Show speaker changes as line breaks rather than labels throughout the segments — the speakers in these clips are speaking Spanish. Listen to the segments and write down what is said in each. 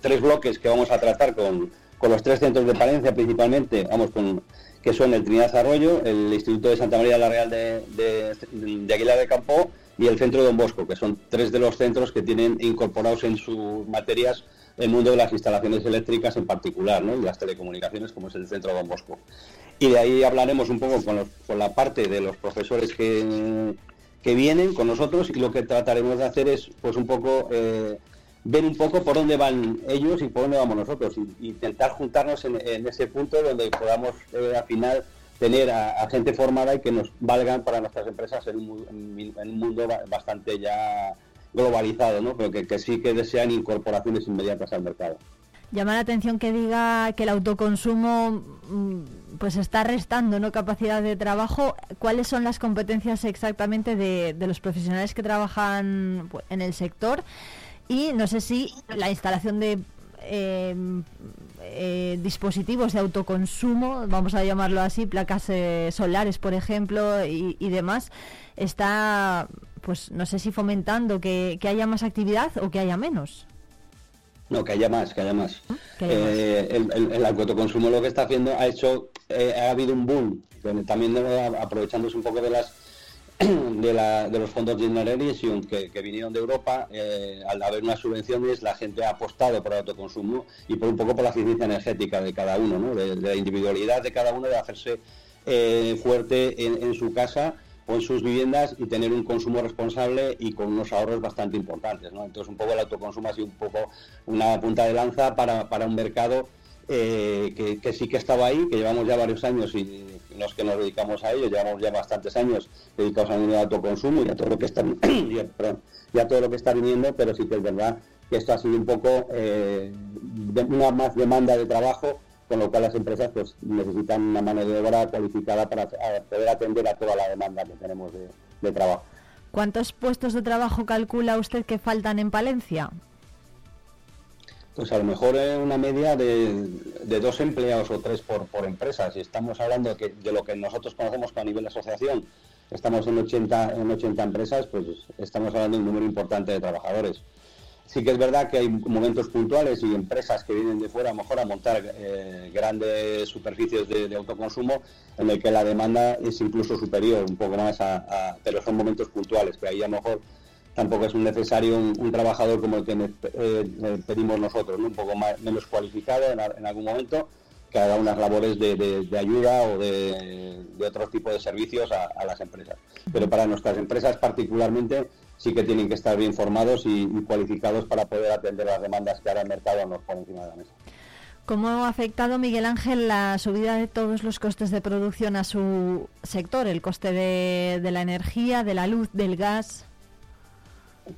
tres bloques que vamos a tratar con, con los tres centros de Palencia principalmente, vamos, con que son el Trinidad Arroyo, el Instituto de Santa María de la Real de, de, Aguilar de Campo y el Centro de Don Bosco, que son tres de los centros que tienen incorporados en sus materias el mundo de las instalaciones eléctricas en particular, ¿no? y las telecomunicaciones, como es el Centro de Don Bosco. Y de ahí hablaremos un poco con, con la parte de los profesores que, que vienen con nosotros y lo que trataremos de hacer es pues un poco eh, ver un poco por dónde van ellos y por dónde vamos nosotros y, intentar juntarnos en, ese punto donde podamos eh, al final tener a, gente formada y que nos valgan para nuestras empresas en un, mundo bastante ya globalizado, ¿no? pero que, sí que desean incorporaciones inmediatas al mercado.
Llama la atención que diga que el autoconsumo mm, pues está restando no capacidad de trabajo. ¿Cuáles son las competencias exactamente de, de los profesionales que trabajan pues, en el sector? Y no sé si la instalación de em, eh, dispositivos de autoconsumo, vamos a llamarlo así, placas eh, solares, por ejemplo, y, demás, está, pues no sé si fomentando que, haya más actividad o que haya menos.
No, que haya más, que haya más. Ah, eh, el, autoconsumo lo que está haciendo ha hecho, ha habido un boom, también aprovechándose un poco de las de, la, de los fondos de Generation que, que vinieron de Europa, eh, al haber unas subvenciones, la gente ha apostado por el autoconsumo y por un poco por la eficiencia energética de cada uno, ¿no? de, la individualidad de cada uno, de hacerse eh, fuerte en, su casa o en sus viviendas y tener un consumo responsable y con unos ahorros bastante importantes. Entonces, un poco el autoconsumo ha sido un poco una punta de lanza para, para un mercado eh, que, sí que estaba ahí, que llevamos ya varios años y los que nos dedicamos a ello, llevamos ya bastantes años dedicados al de autoconsumo y a todo lo que está todo lo que está viniendo, pero sí que es verdad que esto ha sido un poco eh, una más demanda de trabajo, con lo cual las empresas pues necesitan una mano de obra cualificada para poder atender a toda la demanda que tenemos de trabajo.
¿Cuántos puestos de trabajo calcula usted que faltan en Palencia?
Pues a lo mejor es una media de, dos empleados o tres por, empresa. Si estamos hablando de, de lo que nosotros conocemos a nivel de asociación, estamos en 80, en 80 empresas, pues estamos hablando de un número importante de trabajadores. Sí que es verdad que hay momentos puntuales y empresas que vienen de fuera a lo mejor a montar eh, grandes superficies de, autoconsumo en el que la demanda es incluso superior, un poco más a, pero son momentos puntuales, que ahí a lo mejor tampoco es necesario un, trabajador como el que eh, pedimos nosotros, un poco menos cualificado en, algún momento, que haga unas labores de, ayuda o de, otro tipo de servicios a, las empresas. Pero para nuestras empresas particularmente sí que tienen que estar bien formados y, cualificados para poder atender las demandas que ahora el mercado nos pone encima de la mesa.
¿Cómo ha afectado, Miguel Ángel, la subida de todos los costes de producción a su sector? El coste de la energía, de la luz, del gas.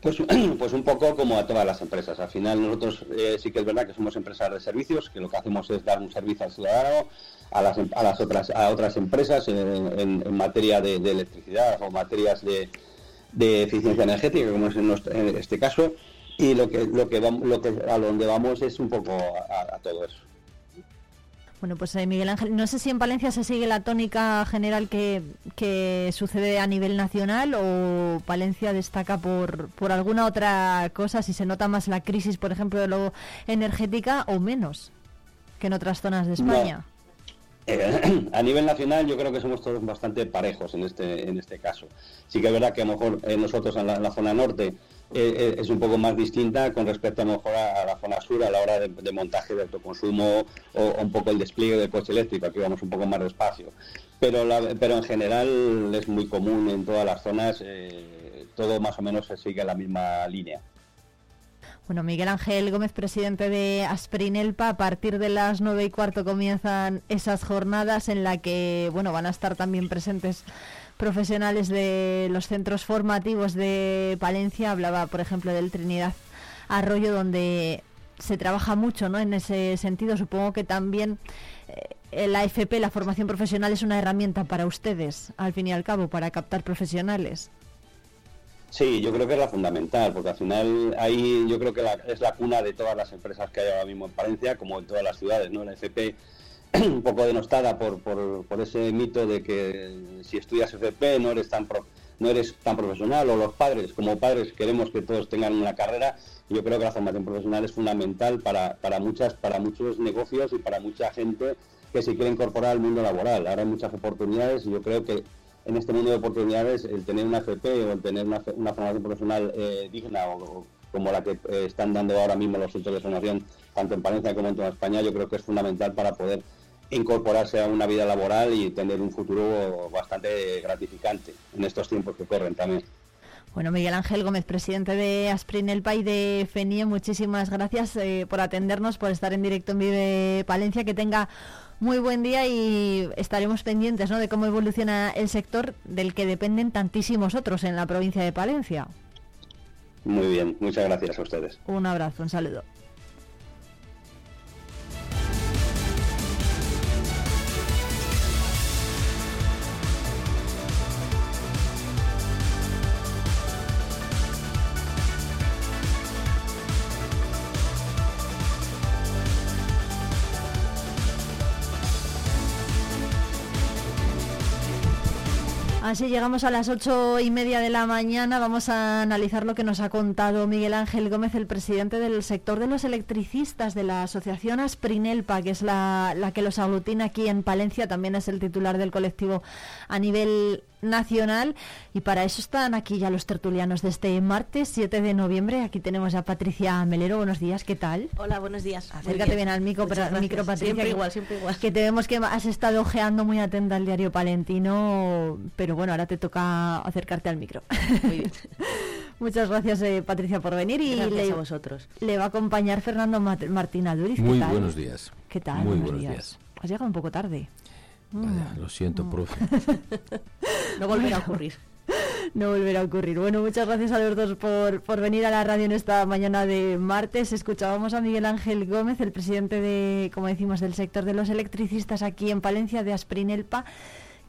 Pues, pues un poco como a todas las empresas. Al final nosotros eh, sí que es verdad que somos empresas de servicios, que lo que hacemos es dar un servicio al ciudadano, a las, a las otras a otras empresas en, materia de, electricidad o materias de, eficiencia energética, como es en, este caso, y lo que lo que vamos, lo que a donde vamos es un poco a todo eso.
Bueno, pues eh, Miguel Ángel, no sé si en Valencia se sigue la tónica general que, sucede a nivel nacional o Valencia destaca por, por alguna otra cosa, si se nota más la crisis, por ejemplo, de lo energética o menos que en otras zonas de España.
Eh, a nivel nacional yo creo que somos todos bastante parejos en este, en este caso. Sí que es verdad que a lo mejor eh, nosotros en la zona norte eh, eh, es un poco más distinta con respecto a, mejor a, la zona sur a la hora de, montaje de autoconsumo o, un poco el despliegue del coche eléctrico, aquí vamos un poco más despacio. Pero, pero en general es muy común en todas las zonas, eh, todo más o menos se sigue la misma línea.
Bueno, Miguel Ángel Gómez, presidente de Asprinelpa, a partir de las nueve y cuarto comienzan esas jornadas en la que bueno van a estar también presentes profesionales de los centros formativos de Palencia. Hablaba, por ejemplo, del Trinidad Arroyo, donde se trabaja mucho ¿no? en ese sentido. Supongo que también eh, la FP, la formación profesional, es una herramienta para ustedes, al fin y al cabo, para captar profesionales.
Sí, yo creo que es la fundamental, porque al final ahí yo creo que es la cuna de todas las empresas que hay ahora mismo en Palencia, como en todas las ciudades, ¿no? La FP un poco denostada por, por, ese mito de que si estudias FP no eres tan no eres tan profesional o los padres como padres queremos que todos tengan una carrera yo creo que la formación profesional es fundamental para, para muchas para muchos negocios y para mucha gente que se quiere incorporar al mundo laboral. Ahora hay muchas oportunidades y yo creo que en este mundo de oportunidades el tener una FP o el tener una, formación profesional eh, digna o, como la que eh, están dando ahora mismo los centros de formación tanto en Palencia como en toda España yo creo que es fundamental para poder incorporarse a una vida laboral y tener un futuro bastante gratificante en estos tiempos que corren también.
Bueno, Miguel Ángel Gómez, presidente de Asprinelpa y de FENIE, muchísimas gracias eh, por atendernos, por estar en directo en Vive Palencia. Que tenga muy buen día y estaremos pendientes ¿no? de cómo evoluciona el sector del que dependen tantísimos otros en la provincia de Palencia.
Muy bien, muchas gracias a ustedes.
Un abrazo, un saludo. Así llegamos a las ocho y media de la mañana. Vamos a analizar lo que nos ha contado Miguel Ángel Gómez, el presidente del sector de los electricistas de la asociación Asprinelpa, que es la, la que los aglutina aquí en Palencia. También es el titular del colectivo a nivel nacional y para eso están aquí ya los tertulianos de este martes 7 de noviembre. Aquí tenemos a Patricia Melero. Buenos días, ¿qué tal?
Hola, buenos días.
Acércate bien. al micro, micro Patricia.
Siempre igual, siempre igual.
Que te vemos que has estado ojeando muy atenta al diario palentino, pero bueno, ahora te toca acercarte al micro. Muy bien. Muchas gracias, eh, Patricia, por venir.
Y le, a vosotros.
Le va a acompañar Fernando Martín Aduriz.
Muy buenos días.
¿Qué tal?
Muy buenos días.
Has llegado un poco tarde.
Mm. lo siento, mm. profe.
no volverá a ocurrir.
No volverá a ocurrir. Bueno, muchas gracias a los dos por, por venir a la radio en esta mañana de martes. Escuchábamos a Miguel Ángel Gómez, el presidente de, como decimos, del sector de los electricistas aquí en Palencia de Asprinelpa,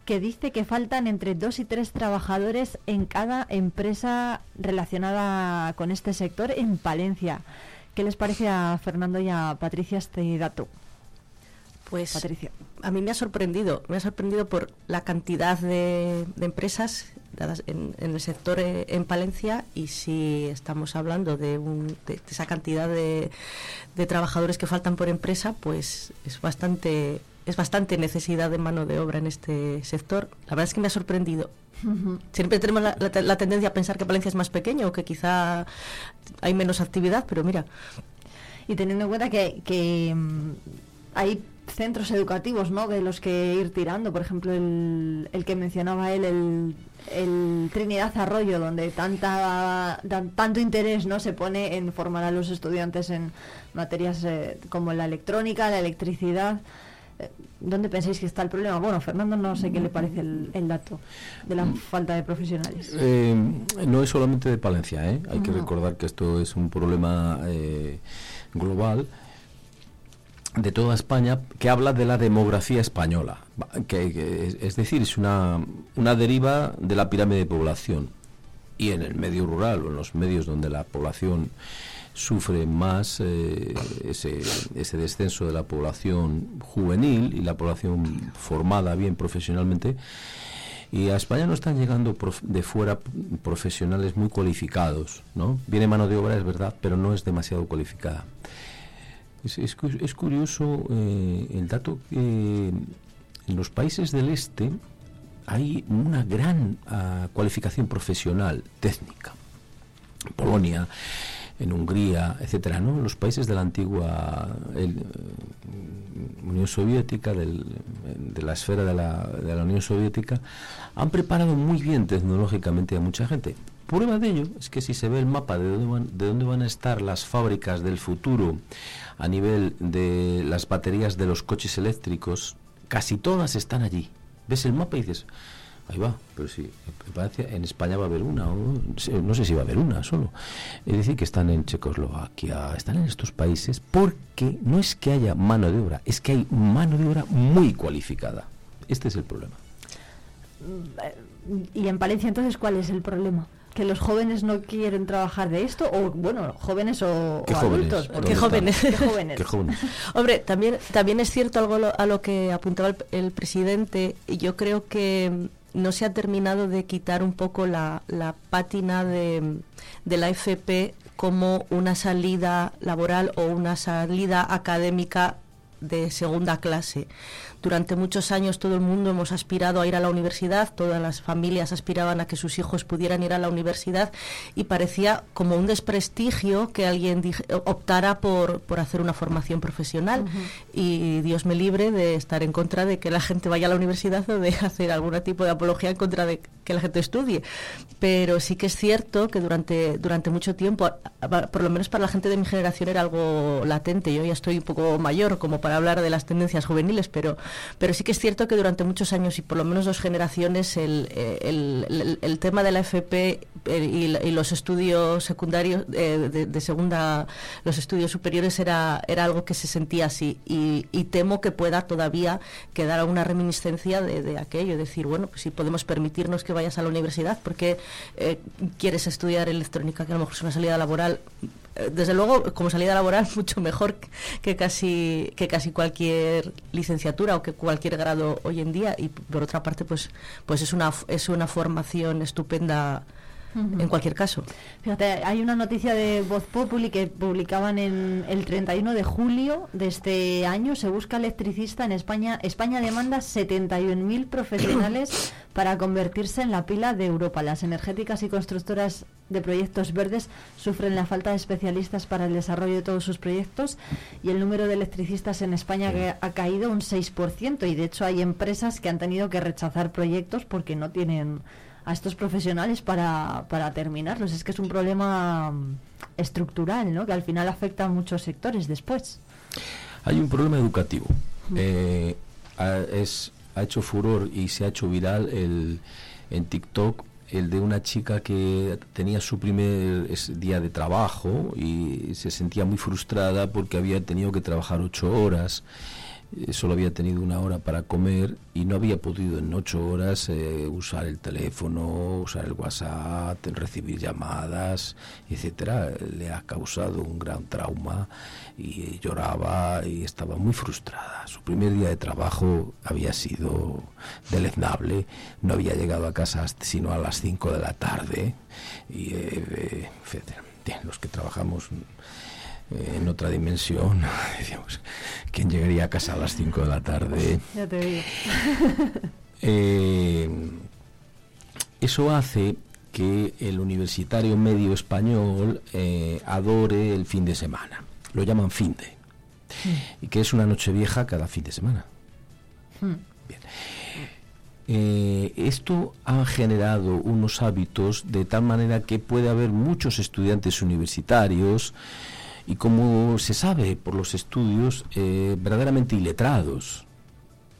que dice que faltan entre dos y tres trabajadores en cada empresa relacionada con este sector en Palencia. ¿Qué les parece a Fernando y a Patricia este dato?
Pues Patricia. a mí me ha sorprendido, me ha sorprendido por la cantidad de, empresas dadas en, el sector eh, en Palencia y si estamos hablando de, esa cantidad de, trabajadores que faltan por empresa, pues es bastante es bastante necesidad de mano de obra en este sector. La verdad es que me ha sorprendido. Siempre tenemos la, tendencia a pensar que Palencia es más pequeño o que quizá hay menos actividad, pero mira.
Y teniendo en cuenta que, que mm, hay centros educativos ¿no? de los que ir tirando. Por ejemplo, el, el que mencionaba él, el, el, Trinidad Arroyo, donde tanta, tanto interés no se pone en formar a los estudiantes en materias eh, como la electrónica, la electricidad. Eh, ¿Dónde pensáis que está el problema? Bueno, Fernando, no sé qué le parece el, el dato de la falta de profesionales.
Eh, no es solamente de Palencia, hay que recordar que esto es un problema global de toda España que habla de la demografía española, que, es decir, es una, una, deriva de la pirámide de población. Y en el medio rural o en los medios donde la población sufre más eh, ese, ese descenso de la población juvenil y la población formada bien profesionalmente, y a España no están llegando de fuera profesionales muy cualificados, ¿no? Viene mano de obra, es verdad, pero no es demasiado cualificada. Es, es, curioso eh, el dato que en los países del este hay una gran ah, cualificación profesional, técnica. Polonia, en Hungría, etcétera, ¿no? Los países de la antigua eh, Unión Soviética, de la esfera de la Unión Soviética, han preparado muy bien tecnológicamente a mucha gente. Prueba de ello es que si se ve el mapa de dónde van, de dónde van a estar las fábricas del futuro a nivel de las baterías de los coches eléctricos, casi todas están allí. Ves el mapa y dices, ahí va, pero sí, en España va a haber una, o no sé si va a haber una solo. Es decir, que están en Checoslovaquia, están en estos países, porque no es que haya mano de obra, es que hay mano de obra muy cualificada. Este es el problema.
¿Y en Palencia entonces cuál es el problema? Que los jóvenes no quieren trabajar de esto o bueno jóvenes o, adultos
¿Qué jóvenes?
¿Qué
jóvenes? hombre también también es cierto algo a lo que apuntaba el, presidente y yo creo que no se ha terminado de quitar un poco la, la pátina de, de la FP como una salida laboral o una salida académica de segunda clase. Durante muchos años todo el mundo hemos aspirado a ir a la universidad, todas las familias aspiraban a que sus hijos pudieran ir a la universidad y parecía como un desprestigio que alguien optara por, por, hacer una formación profesional. Y Dios me libre de estar en contra de que la gente vaya a la universidad o de hacer algún tipo de apología en contra de que la gente estudie. Pero sí que es cierto que durante, durante mucho tiempo, por lo menos para la gente de mi generación, era algo latente. Yo ya estoy un poco mayor como para hablar de las tendencias juveniles, pero pero sí que es cierto que durante muchos años y por lo menos dos generaciones el, el, tema de la FP eh, y, los estudios secundarios eh, de, segunda, los estudios superiores era, era algo que se sentía así. Y, temo que pueda todavía quedar alguna reminiscencia de, aquello, decir, bueno, pues si podemos permitirnos que vayas a la universidad porque eh, quieres estudiar electrónica, que a lo mejor es una salida laboral desde luego como salida laboral mucho mejor que casi que casi cualquier licenciatura o que cualquier grado hoy en día. Y por otra parte pues pues es una es una formación estupenda en cualquier caso.
Fíjate, hay una noticia de Voz Populi que publicaban en el 31 de julio de este año. Se busca electricista en España. España demanda 71.000 profesionales para convertirse en la pila de Europa. Las energéticas y constructoras de proyectos verdes sufren la falta de especialistas para el desarrollo de todos sus proyectos y el número de electricistas en España ha caído un 6% y de hecho hay empresas que han tenido que rechazar proyectos porque no tienen a estos profesionales para, para terminarlos. Es que es un problema mm, estructural, ¿no? Que al final afecta a muchos sectores después.
Hay un problema educativo. Eh, es, ha hecho furor y se ha hecho viral el, en TikTok el de una chica que tenía su primer día de trabajo y se sentía muy frustrada porque había tenido que trabajar ocho horas eh, solo había tenido una hora para comer y no había podido en ocho horas eh, usar el teléfono, usar el WhatsApp, recibir llamadas, etcétera. Le ha causado un gran trauma y lloraba y estaba muy frustrada. Su primer día de trabajo había sido deleznable, no había llegado a casa sino a las cinco de la tarde y eh, etcétera. los que trabajamos en otra dimensión. Decíamos, ¿quién llegaría a casa a las 5 de la tarde?
Ya te digo.
Eh, eso hace que el universitario medio español eh, adore el fin de semana. Lo llaman fin de. Y que es una noche vieja cada fin de semana. Hmm. Bien. Eh, esto ha generado unos hábitos de tal manera que puede haber muchos estudiantes universitarios y como se sabe por los estudios, eh, verdaderamente iletrados,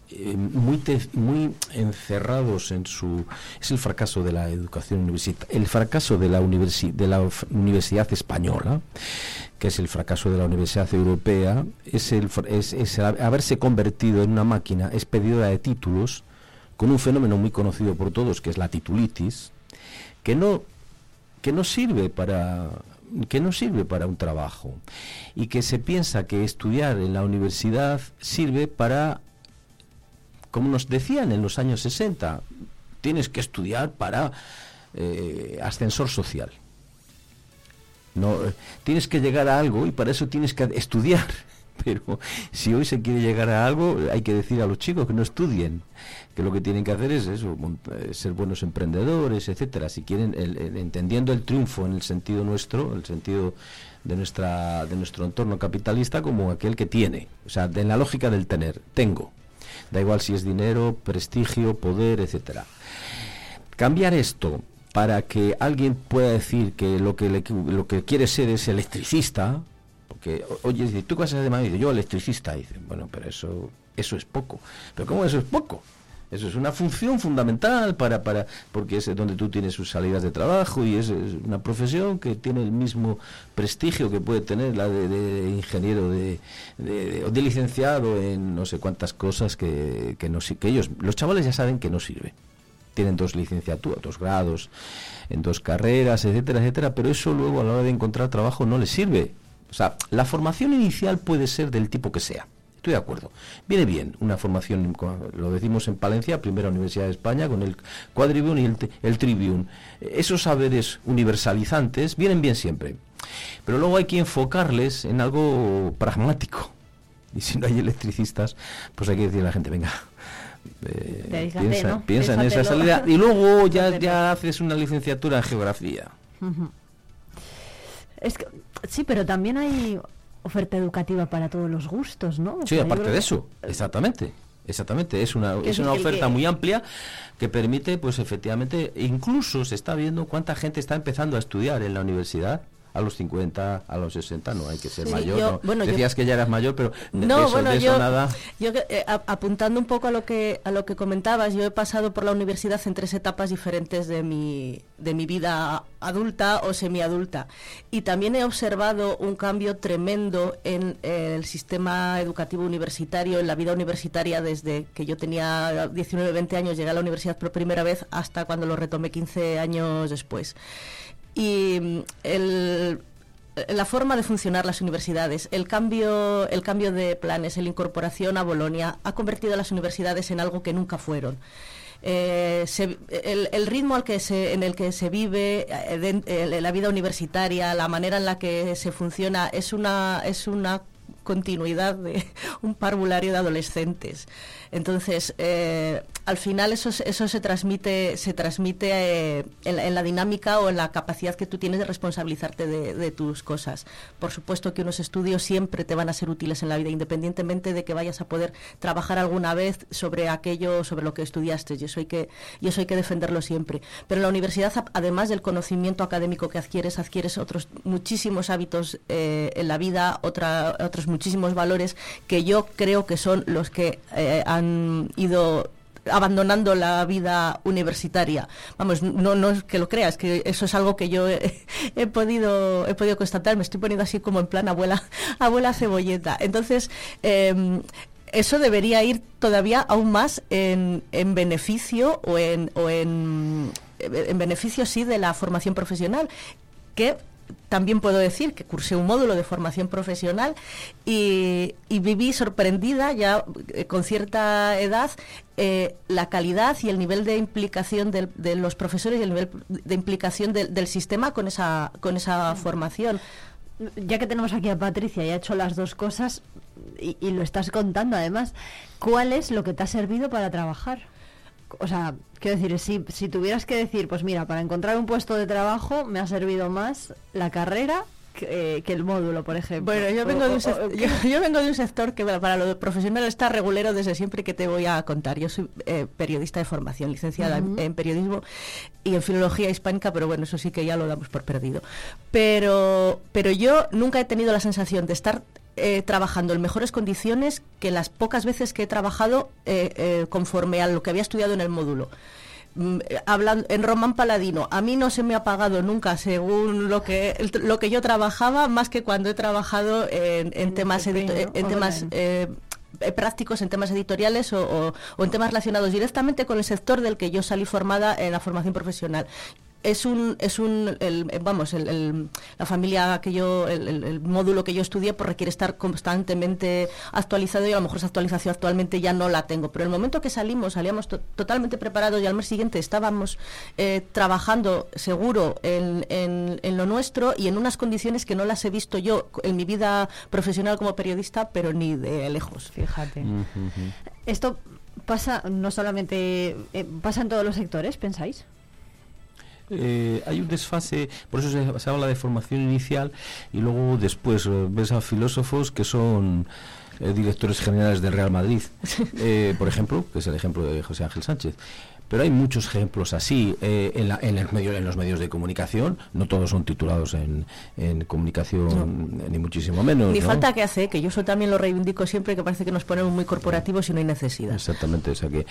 eh, muy, muy encerrados en su... Es el fracaso de la educación universitaria, el fracaso de la, de la universidad española, que es el fracaso de la universidad europea, es, el, es, es haberse convertido en una máquina expedidora de títulos con un fenómeno muy conocido por todos, que es la titulitis, que no, que no sirve para que no sirve para un trabajo y que se piensa que estudiar en la universidad sirve para, como nos decían en los años 60, tienes que estudiar para eh, ascensor social. No, eh, tienes que llegar a algo y para eso tienes que estudiar. Pero si hoy se quiere llegar a algo, hay que decir a los chicos que no estudien, que lo que tienen que hacer es eso, eh, ser buenos emprendedores, etcétera. Si quieren, entendiendo el triunfo en el sentido nuestro, el sentido de nuestra de nuestro entorno capitalista como aquel que tiene, o sea, en la lógica del tener, tengo. Da igual si es dinero, prestigio, poder, etcétera. Cambiar esto para que alguien pueda decir que lo que lo que quiere ser es electricista, porque, oye, tú vas a de Madrid, yo electricista, dice, bueno, pero eso, eso es poco. ¿Pero cómo eso es poco? Eso es una función fundamental para, para porque es donde tú tienes sus salidas de trabajo y es, una profesión que tiene el mismo prestigio que puede tener la de, ingeniero de, de, de, licenciado en no sé cuántas cosas que, que, no, que ellos, los chavales ya saben que no sirve. Tienen dos licenciaturas, dos grados en dos carreras, etcétera, etcétera, pero eso luego a la hora de encontrar trabajo no les sirve o sea, la formación inicial puede ser del tipo que sea. Estoy de acuerdo. Viene bien una formación, lo decimos en Palencia, primera Universidad de España, con el Quadrivium y el, el Trivium. Esos saberes universalizantes vienen bien siempre. Pero luego hay que enfocarles en algo pragmático. Y si no hay electricistas, pues hay que decirle a la gente, venga, eh, piensa, en esa salida y luego ya, ya haces una licenciatura en geografía.
Es que, sí, pero también hay oferta educativa para todos los gustos, ¿no?
sí, aparte de eso, exactamente. Exactamente, es una, es una oferta muy amplia que permite, pues efectivamente, incluso se está viendo cuánta gente está empezando a estudiar en la universidad a los 50, a los 60 no hay que ser mayor. Bueno, Decías que ya eras mayor, pero
no, bueno, yo, Yo, eh, apuntando un poco a lo que a lo que comentabas, yo he pasado por la universidad en tres etapas diferentes de mi de mi vida adulta o semiadulta. Y también he observado un cambio tremendo en el sistema educativo universitario, en la vida universitaria desde que yo tenía 19, 20 años, llegué a la universidad por primera vez hasta cuando lo retomé 15 años después y mm, el, la forma de funcionar las universidades, el cambio, el cambio de planes, la incorporación a Bolonia ha convertido a las universidades en algo que nunca fueron. Eh, el, ritmo en el que se vive eh, la vida universitaria, la manera en la que se funciona, es una, es una continuidad de un parvulario de adolescentes. Entonces, eh, al final eso, eso se transmite, se transmite eh, en, la, dinámica o en la capacidad que tú tienes de responsabilizarte de, tus cosas. Por supuesto que unos estudios siempre te van a ser útiles en la vida, independientemente de que vayas a poder trabajar alguna vez sobre aquello, sobre lo que estudiaste. Y eso hay que, y eso hay que defenderlo siempre. Pero en la universidad, además del conocimiento académico que adquieres, adquieres otros muchísimos hábitos eh, en la vida, otra, otros muchísimos valores que yo creo que son los que han ido abandonando la vida universitaria. Vamos, no, no es que lo creas, que eso es algo que yo he, podido he podido constatar. Me estoy poniendo así como en plan abuela abuela cebolleta. Entonces em, eso debería ir todavía aún más en, en beneficio o en, o en, en beneficio sí de la formación profesional que también puedo decir que cursé un módulo de formación profesional y, viví sorprendida ya eh, con cierta edad eh, la calidad y el nivel de implicación de, los profesores y el nivel de implicación del sistema con esa, con esa formación.
Ya que tenemos aquí a Patricia y ha hecho las dos cosas y lo estás contando además, ¿cuál es lo que te ha servido para trabajar? O sea, quiero decir, si, si tuvieras que decir, pues mira, para encontrar un puesto de trabajo me ha servido más la carrera que, el módulo, por ejemplo.
Bueno, yo vengo, de un sector, yo, vengo de un sector que para lo profesional está regulero desde siempre que te voy a contar. Yo soy eh, periodista de formación, licenciada en, periodismo y en filología hispánica, pero bueno, eso sí que ya lo damos por perdido. Pero, pero yo nunca he tenido la sensación de estar eh, trabajando en mejores condiciones que las pocas veces que he trabajado eh, eh, conforme a lo que había estudiado en el módulo. Mm, hablando en Román Paladino, a mí no se me ha pagado nunca según lo que lo que yo trabajaba, más que cuando he trabajado en, temas en temas prácticos en temas editoriales o, en temas relacionados directamente con el sector del que yo salí formada en la formación profesional es un es un vamos el, la familia que yo el, módulo que yo estudié pues requiere estar constantemente actualizado y a lo mejor esa actualización actualmente ya no la tengo. Pero el momento que salimos salíamos totalmente preparados y al mes siguiente estábamos eh, trabajando seguro en, en, lo nuestro y en unas condiciones que no las he visto yo en mi vida profesional como periodista pero ni de lejos.
Fíjate. Esto pasa no solamente eh, pasa en todos los sectores pensáis
eh, hay un desfase, por eso se, habla de formación inicial y luego después eh, ves a filósofos que son eh, directores generales del Real Madrid, por ejemplo, que es el ejemplo de José Ángel Sánchez. Pero hay muchos ejemplos así en, el medio, en los medios de comunicación. No todos son titulados en, comunicación, ni muchísimo menos.
Ni falta que hace, que yo eso también lo reivindico siempre, que parece que nos ponemos muy corporativos y no hay necesidad.
Exactamente, o sea que.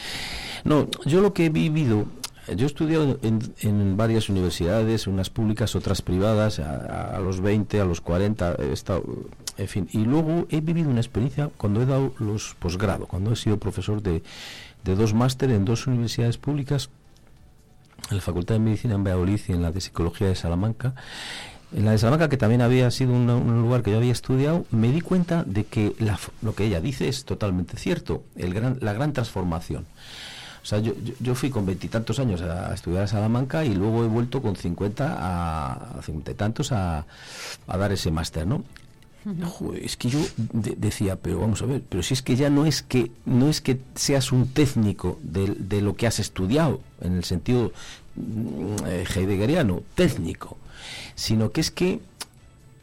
No, yo lo que he vivido yo he estudiado en, varias universidades, unas públicas, otras privadas, a, los 20, a los 40, he estado, en fin. Y luego he vivido una experiencia cuando he dado los posgrado, cuando he sido profesor de, dos máster en dos universidades públicas, en la Facultad de Medicina en Valladolid y en la de Psicología de Salamanca. en la de Salamanca, que también había sido un, lugar que yo había estudiado, me di cuenta de que lo que ella dice es totalmente cierto, el gran, la gran transformación. Sea, yo, yo, fui con veintitantos años a, estudiar a Salamanca y luego he vuelto con cincuenta a cincuenta y tantos a, a dar ese máster, ¿no? es que yo decía, pero vamos a ver, pero si es que ya no es que no es que seas un técnico de, de lo que has estudiado en el sentido mm, eh, heideggeriano, técnico, sino que es que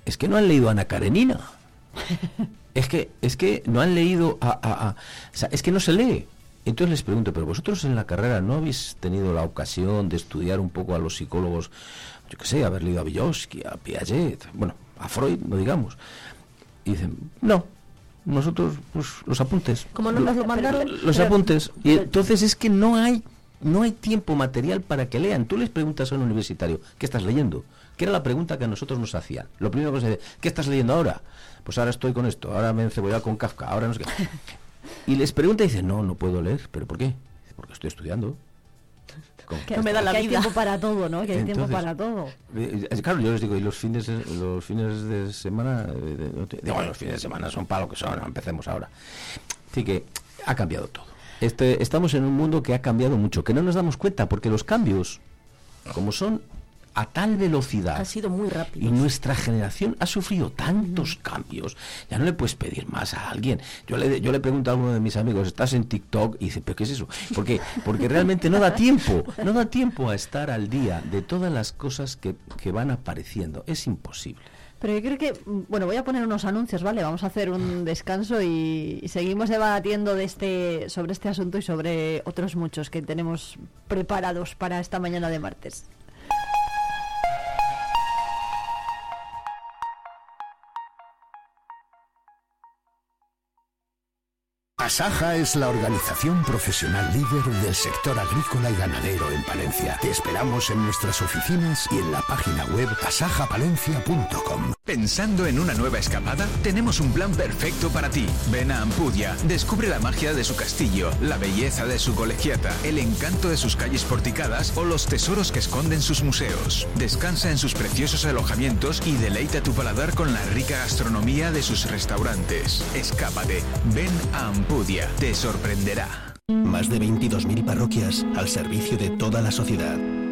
es que no han leído a Ana Karenina. es que es que no han leído a, o sea, es que no se lee. Entonces les pregunto, pero vosotros en la carrera no habéis tenido la ocasión de estudiar un poco a los psicólogos, yo qué sé, haber leído a Vygotsky, a Piaget, bueno, a Freud, no digamos. Y dicen, no, nosotros pues, los apuntes.
Como no nos lo mandaron?
Los apuntes. Y entonces es que no hay no hay tiempo material para que lean. Tú les preguntas a un universitario, ¿qué estás leyendo? Que era la pregunta que a nosotros nos hacían. Lo primero que se dice, ¿qué estás leyendo ahora? Pues ahora estoy con esto, ahora me he cebollado con Kafka, ahora no sé qué. Y les pregunta y dice, no, no puedo leer. ¿Pero por qué? Porque estoy estudiando.
Que, me da la que hay tiempo para todo, ¿no? Que hay tiempo para todo.
Eh, eh, claro, yo les digo, y los fines, los fines de semana, eh, digo, los fines de semana son para lo que son, empecemos ahora. Así que ha cambiado todo. Este, estamos en un mundo que ha cambiado mucho, que no nos damos cuenta, porque los cambios, como son a tal velocidad.
Ha sido muy rápido.
Y nuestra generación ha sufrido tantos cambios. Ya no le puedes pedir más a alguien. Yo le, yo le pregunto a uno de mis amigos, ¿estás en TikTok? Y dice, ¿pero qué es eso? Porque, porque realmente no da tiempo. No da tiempo a estar al día de todas las cosas que, que van apareciendo. Es imposible.
Pero yo creo que, bueno, voy a poner unos anuncios, ¿vale? Vamos a hacer un descanso y, y, seguimos debatiendo de este, sobre este asunto y sobre otros muchos que tenemos preparados para esta mañana de martes.
Asaja es la organización profesional líder del sector agrícola y ganadero en Palencia. Te esperamos en nuestras oficinas y en la página web asajapalencia.com.
¿Pensando en una nueva escapada? Tenemos un plan perfecto para ti. Ven a Ampudia, descubre la magia de su castillo, la belleza de su colegiata, el encanto de sus calles porticadas o los tesoros que esconden sus museos. Descansa en sus preciosos alojamientos y deleita tu paladar con la rica gastronomía de sus restaurantes. Escápate. Ven a Ampudia te sorprenderá.
Más de 22.000 parroquias al servicio de toda la sociedad.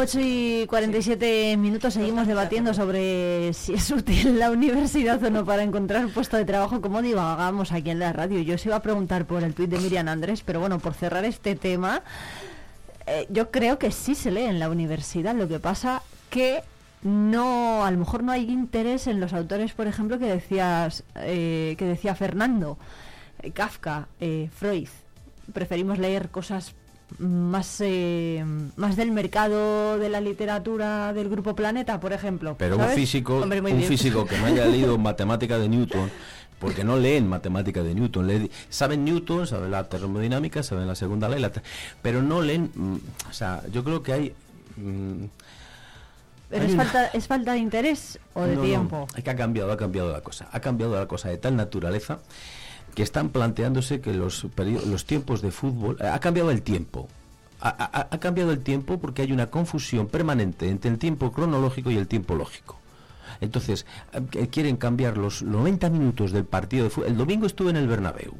8 y 47 minutos seguimos debatiendo sobre si es útil la universidad o no para encontrar un puesto de trabajo, como divagamos aquí en la radio. Yo os iba a preguntar por el tuit de Miriam Andrés, pero bueno, por cerrar este tema, eh, yo creo que sí se lee en la universidad. Lo que pasa que no, a lo mejor no hay interés en los autores, por ejemplo, que decías, eh, que decía Fernando, eh, Kafka, Freud. Preferimos leer cosas más, eh, más del mercado de la literatura del grupo Planeta, por ejemplo.
Pero un físico, un físico que no haya leído matemática de Newton, porque no leen matemática de Newton, le, saben Newton, saben la termodinámica, saben la segunda ley, pero no leen, mm, o sea, yo creo que hay...
Mm, es, falta, ¿Es falta de interés o de tiempo?
es que ha cambiado, ha cambiado la cosa. Ha cambiado la cosa de tal naturaleza que están planteándose que los, los tiempos de fútbol... Ha cambiado el tiempo. Ha, cambiado el tiempo porque hay una confusión permanente entre el tiempo cronológico y el tiempo lógico. Entonces, eh, quieren cambiar los 90 minutos del partido de fútbol. El domingo estuve en el Bernabéu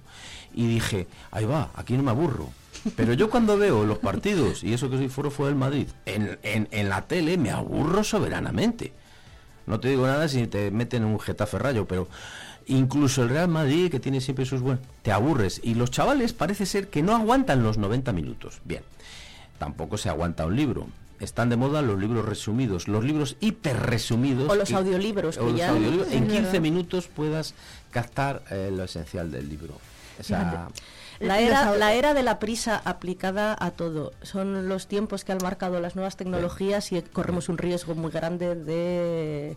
y dije, ahí va, aquí no me aburro. Pero yo cuando veo los partidos, y eso que soy foro fue del Madrid, en, en, en la tele me aburro soberanamente. No te digo nada si te meten en un Getafe Rayo, pero incluso el Real Madrid, que tiene siempre sus buenos, te aburres. Y los chavales parece ser que no aguantan los 90 minutos. Bien, tampoco se aguanta un libro. Están de moda los libros resumidos, los libros hiper resumidos.
O los audiolibros.
que ya... en 15 minutos puedas captar eh, lo esencial del libro.
La era, la era de la prisa aplicada a todo. Son los tiempos que han marcado las nuevas tecnologías y corremos un riesgo muy grande de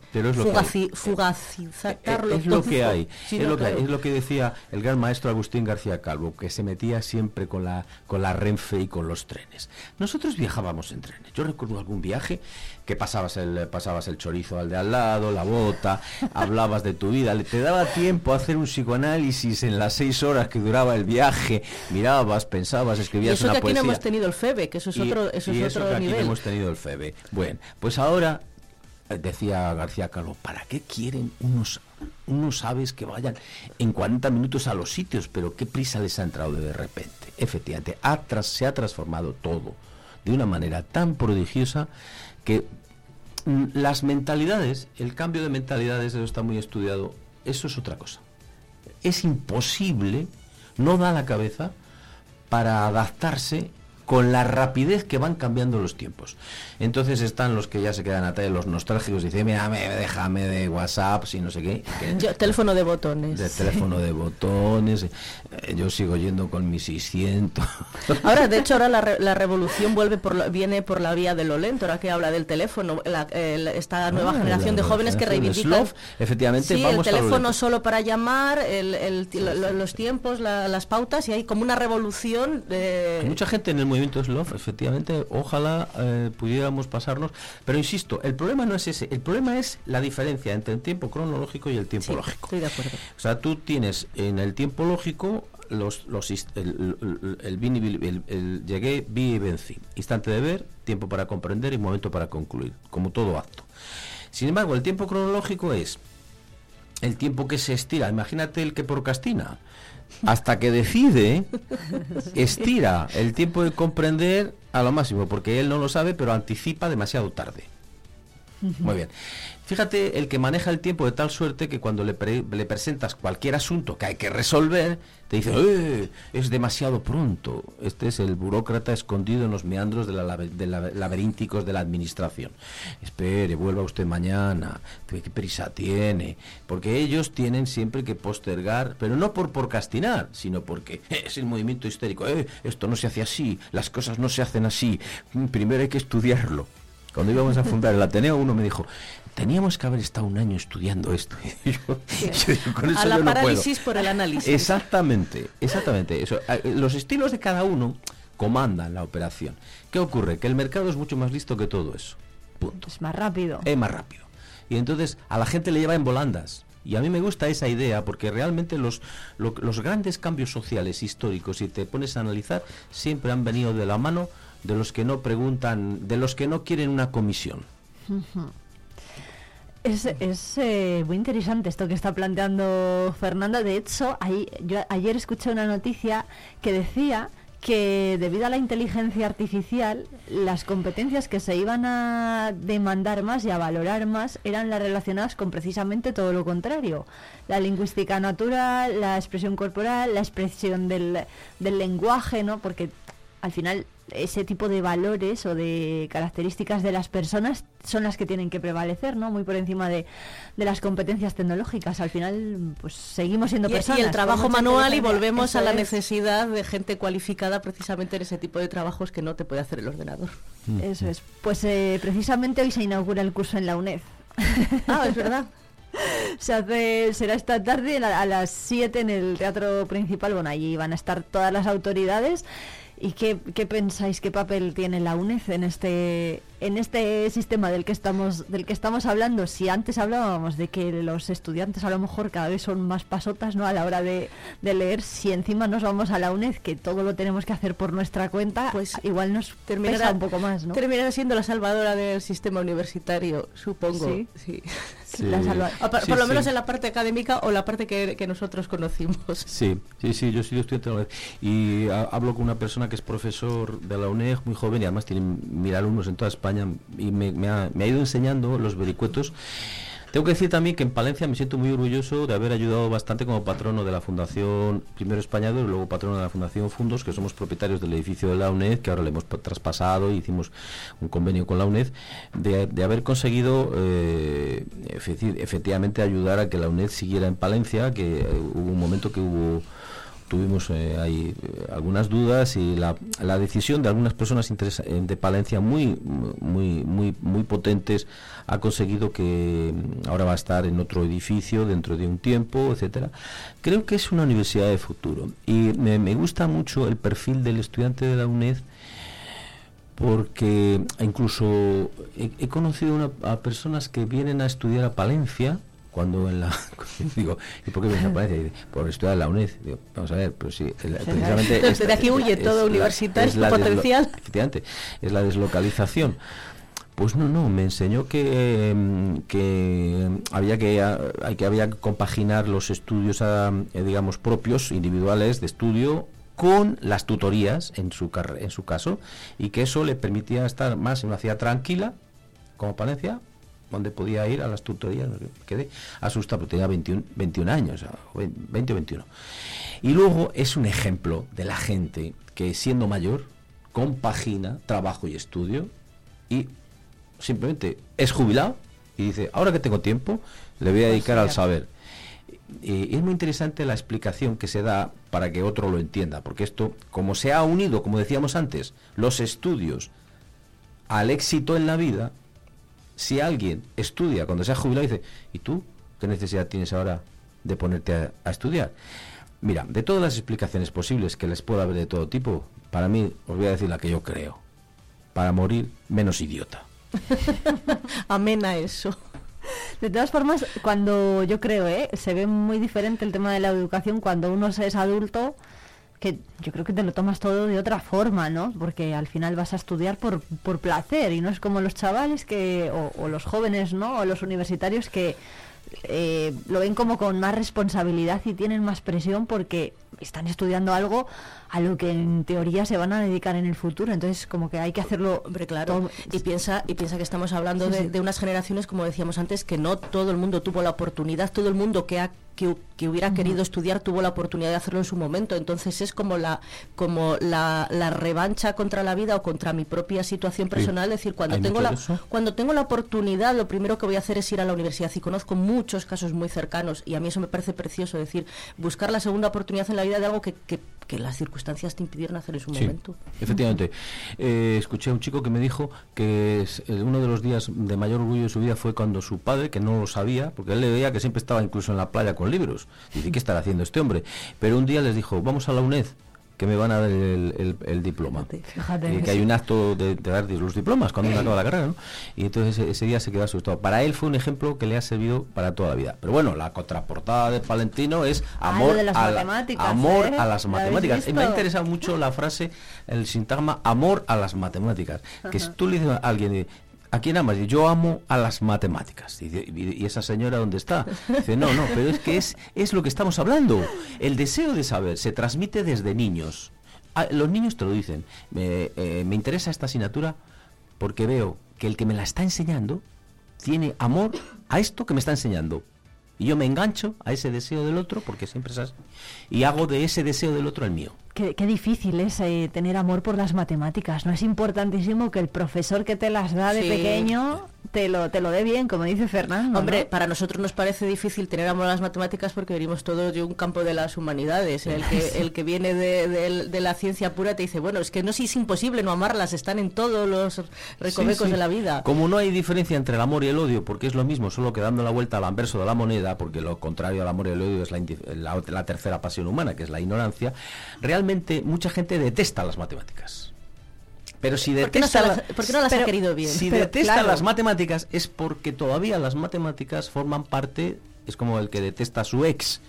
fugacizarlo.
Es, lo que hay. es, lo que es lo que decía el gran maestro Agustín García Calvo, que se metía siempre con la, con la Renfe y con los trenes. Nosotros viajábamos en trenes. Yo recuerdo algún viaje que pasabas el, pasabas el chorizo al de al lado, la bota, hablabas de tu vida, te daba tiempo a hacer un psicoanálisis en las seis horas que duraba el viaje, mirabas, pensabas, escribías
y eso
que
aquí no hemos tenido el FEBE, que eso es otro, eso es otro que nivel.
Aquí no hemos tenido el FEBE. Bueno, pues ahora eh, decía García Calvo, ¿para qué quieren unos unos aves que vayan en 40 minutos a los sitios? Pero qué prisa les ha entrado de repente. Efectivamente, se ha transformado todo de una manera tan prodigiosa que mm, las mentalidades, el cambio de mentalidades, eso está muy estudiado, eso es otra cosa. Es imposible, no da la cabeza para adaptarse con la rapidez que van cambiando los tiempos. Entonces están los que ya se quedan a tele, los nostálgicos, y dicen, mira, déjame de WhatsApp, y no sé qué.
teléfono de botones.
De teléfono de botones. Eh, yo sigo yendo con mis 600.
Ahora, de hecho, ahora la, revolución vuelve por viene por la vía de lo lento, ahora que habla del teléfono, esta nueva ah, generación de jóvenes que reivindican...
efectivamente,
sí, el teléfono solo para llamar, los tiempos, las pautas, y hay como una revolución de...
Hay mucha gente en el movimiento Slow, efectivamente, ojalá eh, pudiéramos pasarnos. Pero insisto, el problema no es ese, el problema es la diferencia entre el tiempo cronológico y el tiempo lógico.
Estoy de acuerdo.
O sea, tú tienes en el tiempo lógico los, los el, el, el, llegué, vi y vencí. Instante de ver, tiempo para comprender y momento para concluir, como todo acto. Sin embargo, el tiempo cronológico es el tiempo que se estira. Imagínate el que procrastina hasta que decide, estira el tiempo de comprender a lo máximo, porque él no lo sabe, pero anticipa demasiado tarde. Muy bien. Fíjate el que maneja el tiempo de tal suerte que cuando le, le presentas cualquier asunto que hay que resolver, te dice, ¡Eh, es demasiado pronto. Este es el burócrata escondido en los meandros de, la, laberínticos de la administración. Espere, vuelva usted mañana. ¿Qué prisa tiene? Porque ellos tienen siempre que postergar, pero no por procrastinar, sino porque es el movimiento histérico. Eh, esto no se hace así, las cosas no se hacen así. Primero hay que estudiarlo. Cuando íbamos a fundar el Ateneo, uno me dijo, teníamos que haber estado un año estudiando esto.
a la parálisis por el análisis.
Exactamente, exactamente. Eso, los estilos de cada uno comandan la operación. ¿Qué ocurre? Que el mercado es mucho más listo que todo eso. Punto.
Es más rápido.
Es más rápido. Y entonces a la gente le lleva en volandas. Y a mí me gusta esa idea porque realmente los, los grandes cambios sociales históricos, si te pones a analizar, siempre han venido de la mano de los que no preguntan, de los que no quieren una comisión.
Es, es eh, muy interesante esto que está planteando Fernanda. De hecho, ahí, yo ayer escuché una noticia que decía que debido a la inteligencia artificial, las competencias que se iban a demandar más y a valorar más eran las relacionadas con precisamente todo lo contrario. La lingüística natural, la expresión corporal, la expresión del, del lenguaje, ¿no? Porque al final ese tipo de valores o de características de las personas son las que tienen que prevalecer, ¿no? Muy por encima de, las competencias tecnológicas. Al final, pues seguimos siendo personas.
Y el trabajo manual y volvemos a la necesidad de gente cualificada precisamente en ese tipo de trabajos que no te puede hacer el ordenador.
Mm. Eso es. Pues eh, precisamente hoy se inaugura el curso en la UNED.
ah, es verdad.
se hace, será esta tarde a las 7 en el teatro principal. Bueno, allí van a estar todas las autoridades. ¿Y qué, pensáis, qué papel tiene la UNED en este, en este sistema del que, estamos, del que estamos hablando? Si antes hablábamos de que los estudiantes a lo mejor cada vez son más pasotas ¿no? a la hora de, leer, si encima nos vamos a la UNED, que todo lo tenemos que hacer por nuestra cuenta, pues igual nos terminará un poco más. ¿no?
Terminará siendo la salvadora del sistema universitario, supongo.
Sí.
por, lo menos en la parte académica o la parte que, nosotros conocimos.
Sí, sí, sí, yo soy estudiante de la UNED y hablo con una persona que es profesor de la UNED, muy joven y además tiene mil alumnos en toda España y me, ha, me ha ido enseñando los vericuetos tengo que decir también que en Palencia me siento muy orgulloso de haber ayudado bastante como patrono de la Fundación Primero Español y luego patrono de la Fundación Fundos, que somos propietarios del edificio de la UNED, que ahora le hemos traspasado y hicimos un convenio con la UNED, de, haber conseguido eh, efectivamente ayudar a que la UNED siguiera en Palencia, que eh, hubo un momento que hubo tuvimos eh, ahí eh, algunas dudas y la, la, decisión de algunas personas eh, de Palencia muy muy muy muy potentes ha conseguido que mm, ahora va a estar en otro edificio dentro de un tiempo etcétera. Creo que es una universidad de futuro y me, gusta mucho el perfil del estudiante de la UNED porque incluso he, conocido a personas que vienen a estudiar a Palencia cuando en la digo y por qué a Palencia por estudiar en la UNED. Vamos a ver pero sí
precisamente esta, de aquí huye todo universitario potencial.
efectivamente es la deslocalización. Pues no no me enseñó que, que había que hay que había que compaginar los estudios eh, digamos propios individuales de estudio con las tutorías en su en su caso y que eso le permitía estar más en una ciudad tranquila como Palencia donde podía ir a las tutorías, quedé asustado, porque tenía 21, 21 años, 20 o 21. Y luego es un ejemplo de la gente que siendo mayor compagina trabajo y estudio y simplemente es jubilado y dice, ahora que tengo tiempo, le voy a dedicar al saber. Y es muy interesante la explicación que se da para que otro lo entienda, porque esto, como se ha unido, como decíamos antes, los estudios al éxito en la vida, si alguien estudia cuando se ha jubilado y dice, ¿y tú qué necesidad tienes ahora de ponerte a, estudiar? Mira, de todas las explicaciones posibles que les pueda haber de todo tipo, para mí os voy a decir la que yo creo. Para morir menos idiota.
Amena eso.
De todas formas, cuando yo creo, ¿eh? se ve muy diferente el tema de la educación cuando uno es adulto que yo creo que te lo tomas todo de otra forma, ¿no? Porque al final vas a estudiar por, por placer y no es como los chavales que, o, los jóvenes, ¿no? O los universitarios que eh, lo ven como con más responsabilidad y tienen más presión porque están estudiando algo a lo que en teoría se van a dedicar en el futuro. Entonces, como que hay que hacerlo.
Hombre, claro. Y piensa, y piensa que estamos hablando de, de, unas generaciones, como decíamos antes, que no todo el mundo tuvo la oportunidad, todo el mundo que ha que, hubiera querido estudiar tuvo la oportunidad de hacerlo en su momento. Entonces es como la como la, revancha contra la vida o contra mi propia situación personal. Es decir, cuando tengo la cuando tengo la oportunidad, lo primero que voy a hacer es ir a la universidad. Y conozco muchos casos muy cercanos y a mí eso me parece precioso. decir, buscar la segunda oportunidad en la vida de algo que, que, las circunstancias te impidieron hacer en su momento.
Efectivamente. Eh, escuché a un chico que me dijo que uno de los días de mayor orgullo de su vida fue cuando su padre, que no lo sabía, porque él le veía que siempre estaba incluso en la playa con libros. Dice, ¿qué estará haciendo este hombre? Pero un día les dijo, vamos a la UNED, que me van a dar el, diploma. y que hay un acto de, dar los diplomas cuando uno acaba la carrera, ¿no? Y entonces ese, día se quedó asustado. Para él fue un ejemplo que le ha servido para toda la vida. Pero bueno, la contraportada de Palentino es ah, amor, a, amor ¿eh? a las matemáticas. Y me ha interesado mucho la frase, el sintagma amor a las matemáticas. Que si tú le dices a alguien, ¿A quién amas? Yo amo a las matemáticas. Y, esa señora dónde está? Dice, no, no, pero es que es, es lo que estamos hablando. El deseo de saber se transmite desde niños. los niños te lo dicen. Eh, me interesa esta asignatura porque veo que el que me la está enseñando tiene amor a esto que me está enseñando. Y yo me engancho a ese deseo del otro, porque siempre es así, y hago de ese deseo del otro el mío.
Qué, difícil es eh, tener amor por las matemáticas. No es importantísimo que el profesor que te las da de pequeño te lo, te lo dé bien, como dice Fernando.
Hombre, para nosotros nos parece difícil tener amor a las matemáticas porque venimos todos de un campo de las humanidades. El que, el que viene de, la ciencia pura te dice, bueno, es que no es imposible no amarlas, están en todos los recovecos de la vida.
Como no hay diferencia entre el amor y el odio, porque es lo mismo, solo que dando la vuelta al anverso de la moneda, porque lo contrario al amor y el odio es la, la tercera pasión humana, que es la ignorancia, realmente mucha gente detesta las matemáticas. Pero si detesta
¿Por qué no, las, ha querido bien?
Si detesta las matemáticas es porque todavía las matemáticas forman parte, es como el que detesta a su ex.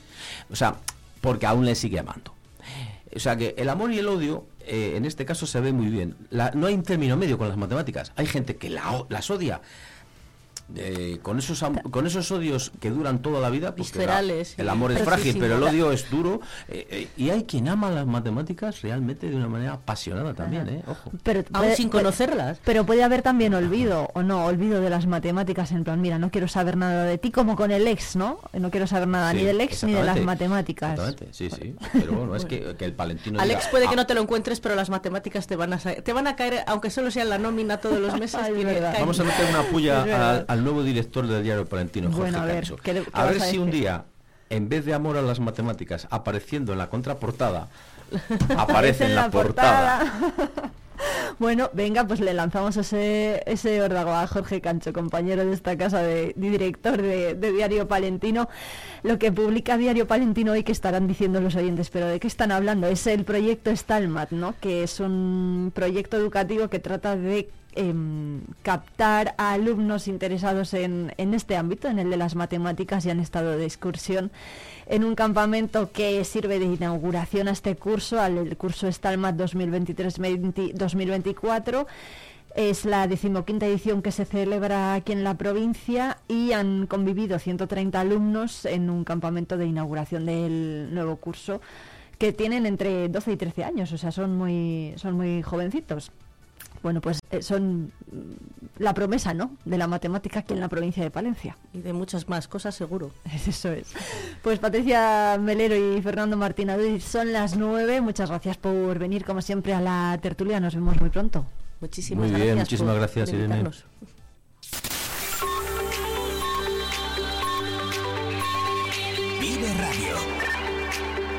O sea, porque aún le sigue amando. O sea que el amor y el odio, eh, en este caso se ve muy bien. no hay un término medio con las matemáticas. Hay gente que la, las odia eh, con esos con esos odios que duran toda la vida,
viscerales.
el amor es frágil, pero el odio es duro. Eh, eh, y hay quien ama las matemáticas realmente de una manera apasionada también, ¿eh? Ojo.
Pero aún sin conocerlas.
Pero puede haber también olvido o no, olvido de las matemáticas en plan, mira, no quiero saber nada de ti como con el ex, ¿no? No quiero saber nada ni del ex ni de las matemáticas.
Exactamente, sí, sí. Pero bueno, es que, el palentino.
Alex puede que ah". no te lo encuentres, pero las matemáticas te van a te van a caer, aunque solo sea la nómina todos los meses.
Vamos a meter una puya al nuevo director del diario Palentino, Jorge a ver, a ver si un día, en vez de amor a las matemáticas, apareciendo en la contraportada, aparece en la, portada.
Bueno, venga, pues le lanzamos ese, ese órdago a Jorge Cancho, compañero de esta casa, de, director de, Diario Palentino. Lo que publica Diario Palentino hoy, que estarán diciendo los oyentes, pero ¿de qué están hablando? Es el proyecto Stalmat, ¿no? Que es un proyecto educativo que trata de Em, captar a alumnos interesados en, en, este ámbito, en el de las matemáticas, y han estado de excursión en un campamento que sirve de inauguración a este curso, al curso Stalmat 2023-2024. Es la decimoquinta edición que se celebra aquí en la provincia y han convivido 130 alumnos en un campamento de inauguración del nuevo curso que tienen entre 12 y 13 años, o sea, son muy, son muy jovencitos bueno, pues eh, son la promesa, ¿no? De la matemática aquí en la provincia de Palencia.
Y de muchas más cosas, seguro.
Eso es. Pues Patricia Melero y Fernando Martín son las nueve. Muchas gracias por venir, como siempre, a la tertulia. Nos vemos muy pronto.
Muchísimas
muy bien, muchísimas gracias, Irene.
Vive Radio.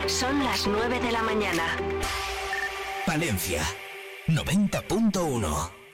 Son las nueve de la mañana.
Palencia 90.1